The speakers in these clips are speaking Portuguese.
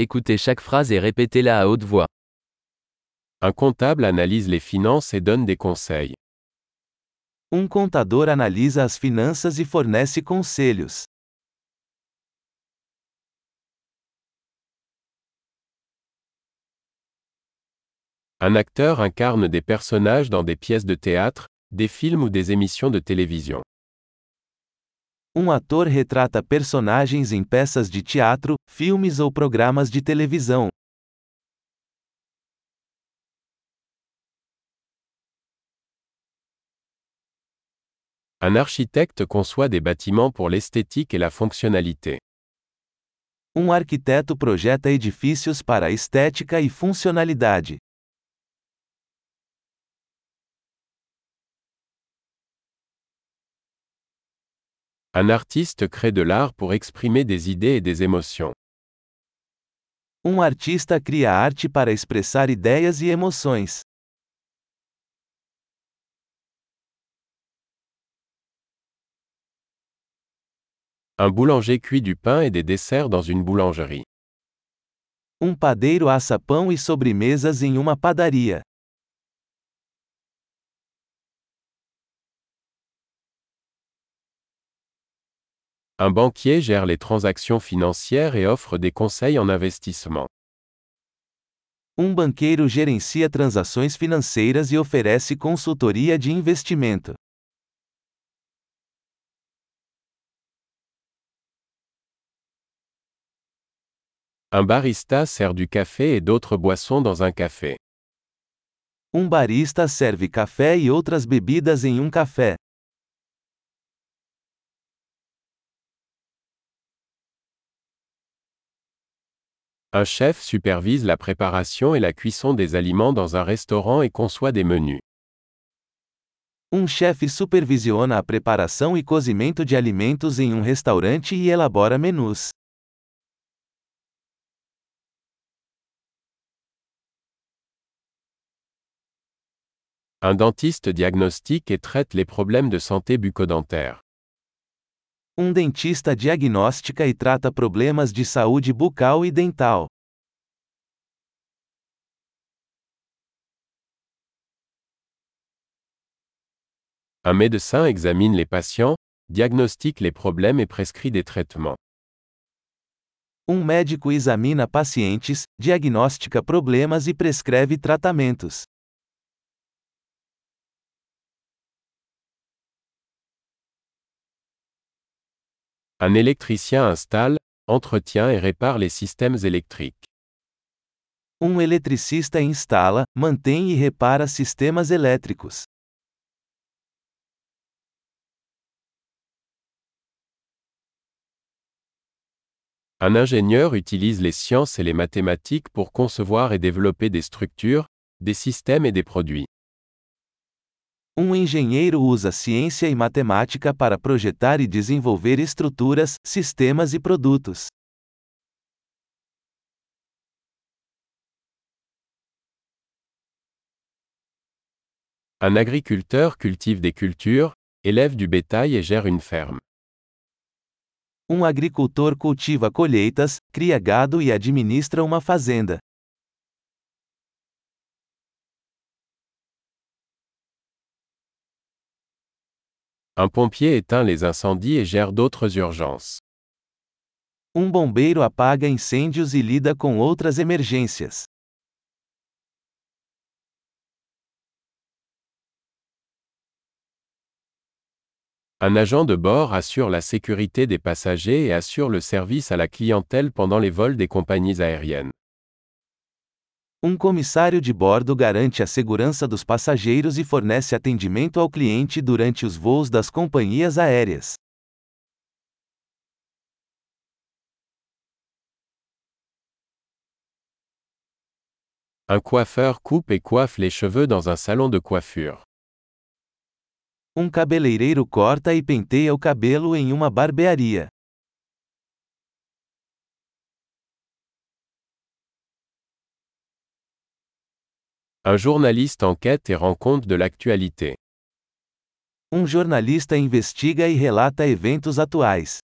Écoutez chaque phrase et répétez-la à haute voix. Un comptable analyse les finances et donne des conseils. Um contador analisa as finanças e fornece conselhos. Un acteur incarne des personnages dans des pièces de théâtre, des films ou des émissions de télévision. Um ator retrata personagens em peças de teatro, filmes ou programas de televisão. Un architecte conçoit des bâtiments pour l'esthétique et la fonctionnalité. Um arquiteto projeta edifícios para a estética e funcionalidade. Un artiste crée de l'art pour exprimer des idées et des émotions. Um artista cria arte para expressar ideias e emoções. Un boulanger cuit du pain et des desserts dans une boulangerie. Um padeiro assa pão e sobremesas em uma padaria. Un banquier gère les transactions financières et offre des conseils en investissement. Um banqueiro gerencia transações financeiras e oferece consultoria de investimento. Un barista sert du café et d'autres boissons dans un café. Um barista serve café e outras bebidas em um café. Un chef supervise la préparation et la cuisson des aliments dans un restaurant et conçoit des menus. Um chefe supervisiona a preparação e cozimento de alimentos em um restaurante e elabora menus. Un dentiste diagnostique et traite les problèmes de santé bucco-dentaire. Um dentista diagnostica e trata problemas de saúde bucal e dental. Un médecin examine les patients, diagnostique les problèmes et prescrit des traitements. Um médico examina pacientes, diagnostica problemas e prescreve tratamentos. Un électricien installe, entretient et répare les systèmes électriques. Um eletricista instala, mantém e repara sistemas elétricos. Un ingénieur utilise les sciences et les mathématiques pour concevoir et développer des structures, des systèmes et des produits. Um engenheiro usa ciência e matemática para projetar e desenvolver estruturas, sistemas e produtos. Un agriculteur cultive des cultures, élève du bétail et gère une ferme. Um agricultor cultiva colheitas, cria gado e administra uma fazenda. Un pompier éteint les incendies et gère d'autres urgences. Um bombeiro apaga incêndios e lida com outras emergências. Un agent de bord assure la sécurité des passagers et assure le service à la clientèle pendant les vols des compagnies aériennes. Um comissário de bordo garante a segurança dos passageiros e fornece atendimento ao cliente durante os voos das companhias aéreas. Un coiffeur coupe et coiffe les cheveux dans un salon de coiffure. Um cabeleireiro corta e penteia o cabelo em uma barbearia. Um jornalista enquête e rend compte de l'actualité. Um jornalista investiga e relata eventos atuais.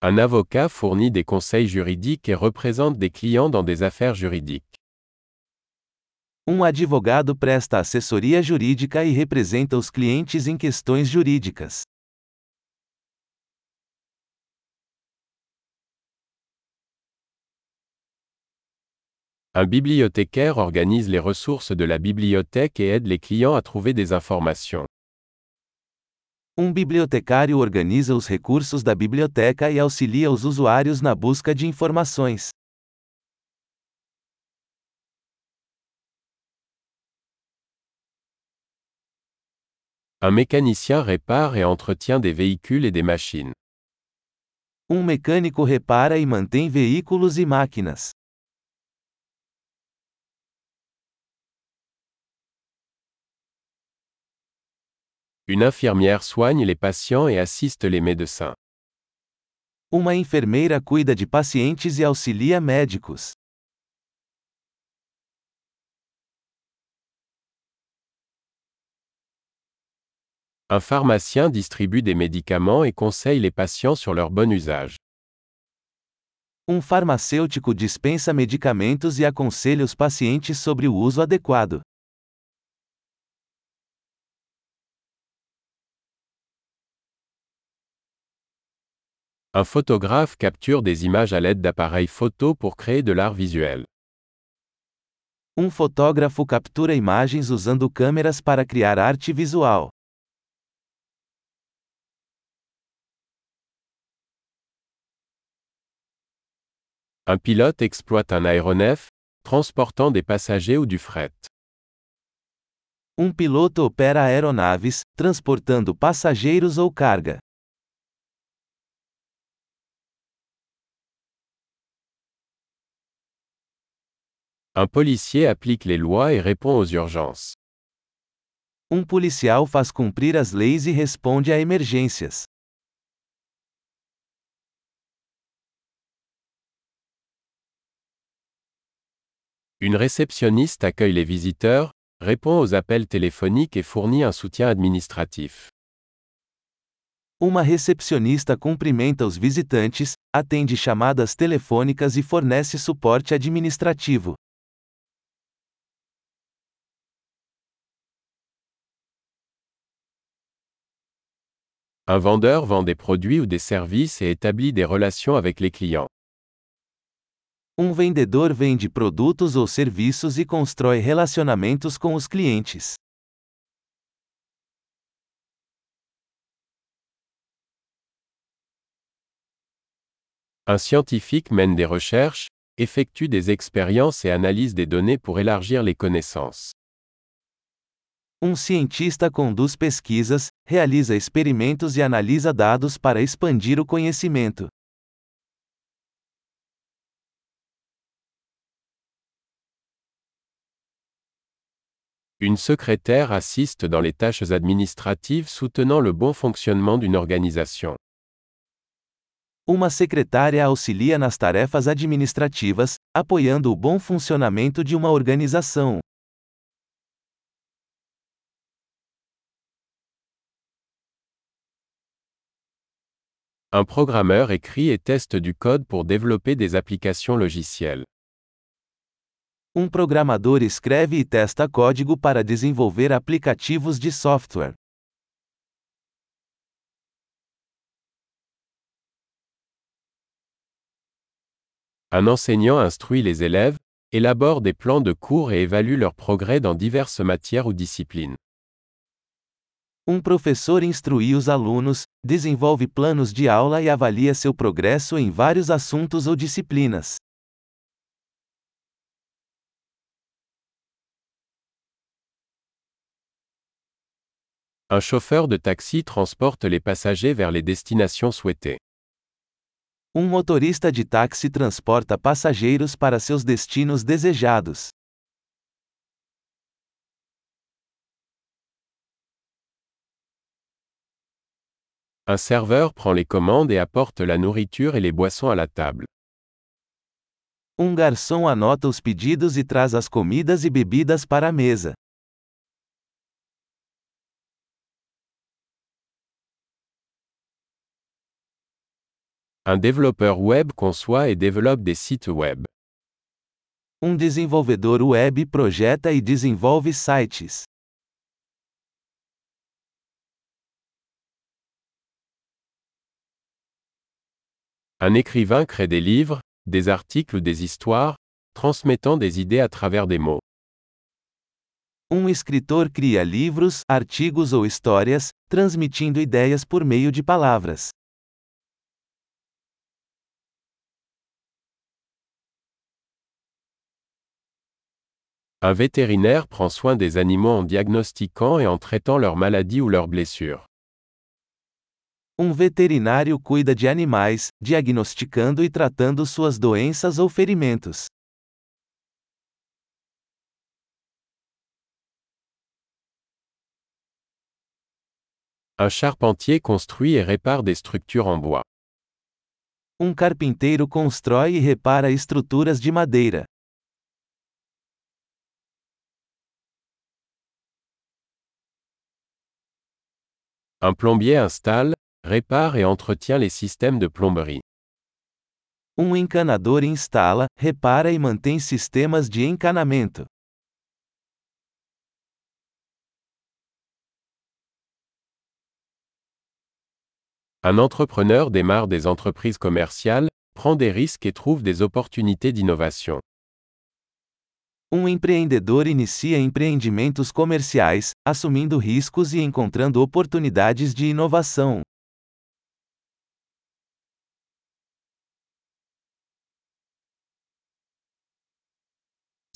Un avocat fournit des conseils juridiques et représente des clients dans des affaires juridiques. Um advogado presta assessoria jurídica e representa os clientes em questões jurídicas. Un bibliothécaire organise les ressources de la bibliothèque et aide les clients à trouver des informations. Um bibliotecário organiza os recursos da biblioteca e auxilia os usuários na busca de informações. Un mécanicien répare et entretient des véhicules et des machines. Um mecânico repara e mantém veículos e máquinas. Une infirmière soigne les patients et assiste les médecins. Uma enfermeira cuida de pacientes e auxilia médicos. Un pharmacien distribue des médicaments et conseille les patients sur leur bon usage. Um farmacêutico dispensa medicamentos e aconselha os pacientes sobre o uso adequado. Un photographe capture des images à l'aide d'appareils photo pour créer de l'art visuel. Um fotógrafo captura imagens usando câmeras para criar arte visual. Un pilote exploite un aéronef, transportant des passagers ou du fret. Um piloto opera aeronaves, transportando passageiros ou carga. Un policier applique les lois et répond aux urgences. Um policial faz cumprir as leis e responde a emergências. Une réceptionniste accueille les visiteurs, répond aux appels téléphoniques et fournit un soutien administratif. Uma recepcionista cumprimenta os visitantes, atende chamadas telefônicas e fornece suporte administrativo. Un vendeur vend des produits ou des services et établit des relations avec les clients. Um vendedor vende produtos ou serviços e constrói relacionamentos com os clientes. Un scientifique mène des recherches, effectue des expériences et analyse des données pour élargir les connaissances. Um cientista conduz pesquisas, realiza experimentos e analisa dados para expandir o conhecimento. Une secrétaire assiste dans les tâches administratives soutenant le bon fonctionnement d'une organisation. Uma secretária auxilia nas tarefas administrativas, apoiando o bom funcionamento de uma organização. Un programmeur écrit et teste du code pour développer des applications logicielles. Um programador escreve e testa código para desenvolver aplicativos de software. Un enseignant instruit les élèves, élabore des plans de cours et évalue leur progrès dans diverses matières ou disciplines. Um professor instrui os alunos, desenvolve planos de aula e avalia seu progresso em vários assuntos ou disciplinas. Un chauffeur de taxi transporte les passagers vers les destinations souhaitées. Um motorista de táxi transporta passageiros para seus destinos desejados. Un serveur prend les commandes et apporte la nourriture et les boissons à la table. Um garçom anota os pedidos e traz as comidas e bebidas para a mesa. Un développeur web conçoit et développe des sites web. Um desenvolvedor web projeta e desenvolve sites. Un écrivain crée des livres, des articles ou des histoires, transmettant des idées à travers des mots. Um escritor cria livros, artigos ou histórias, transmitindo ideias por meio de palavras. Un vétérinaire prend soin des animaux en diagnostiquant et en traitant leurs maladies ou leurs blessures. Um veterinário cuida de animais, diagnosticando e tratando suas doenças ou ferimentos. Un charpentier construit et répare des structures en bois. Um carpinteiro constrói e repara estruturas de madeira. Un plombier installe, répare et entretient les systèmes de plomberie. Um encanador instala, repara e mantém sistemas de encanamento. Un entrepreneur démarre des entreprises commerciales, prend des risques et trouve des opportunités d'innovation. Um empreendedor inicia empreendimentos comerciais, assumindo riscos e encontrando oportunidades de inovação.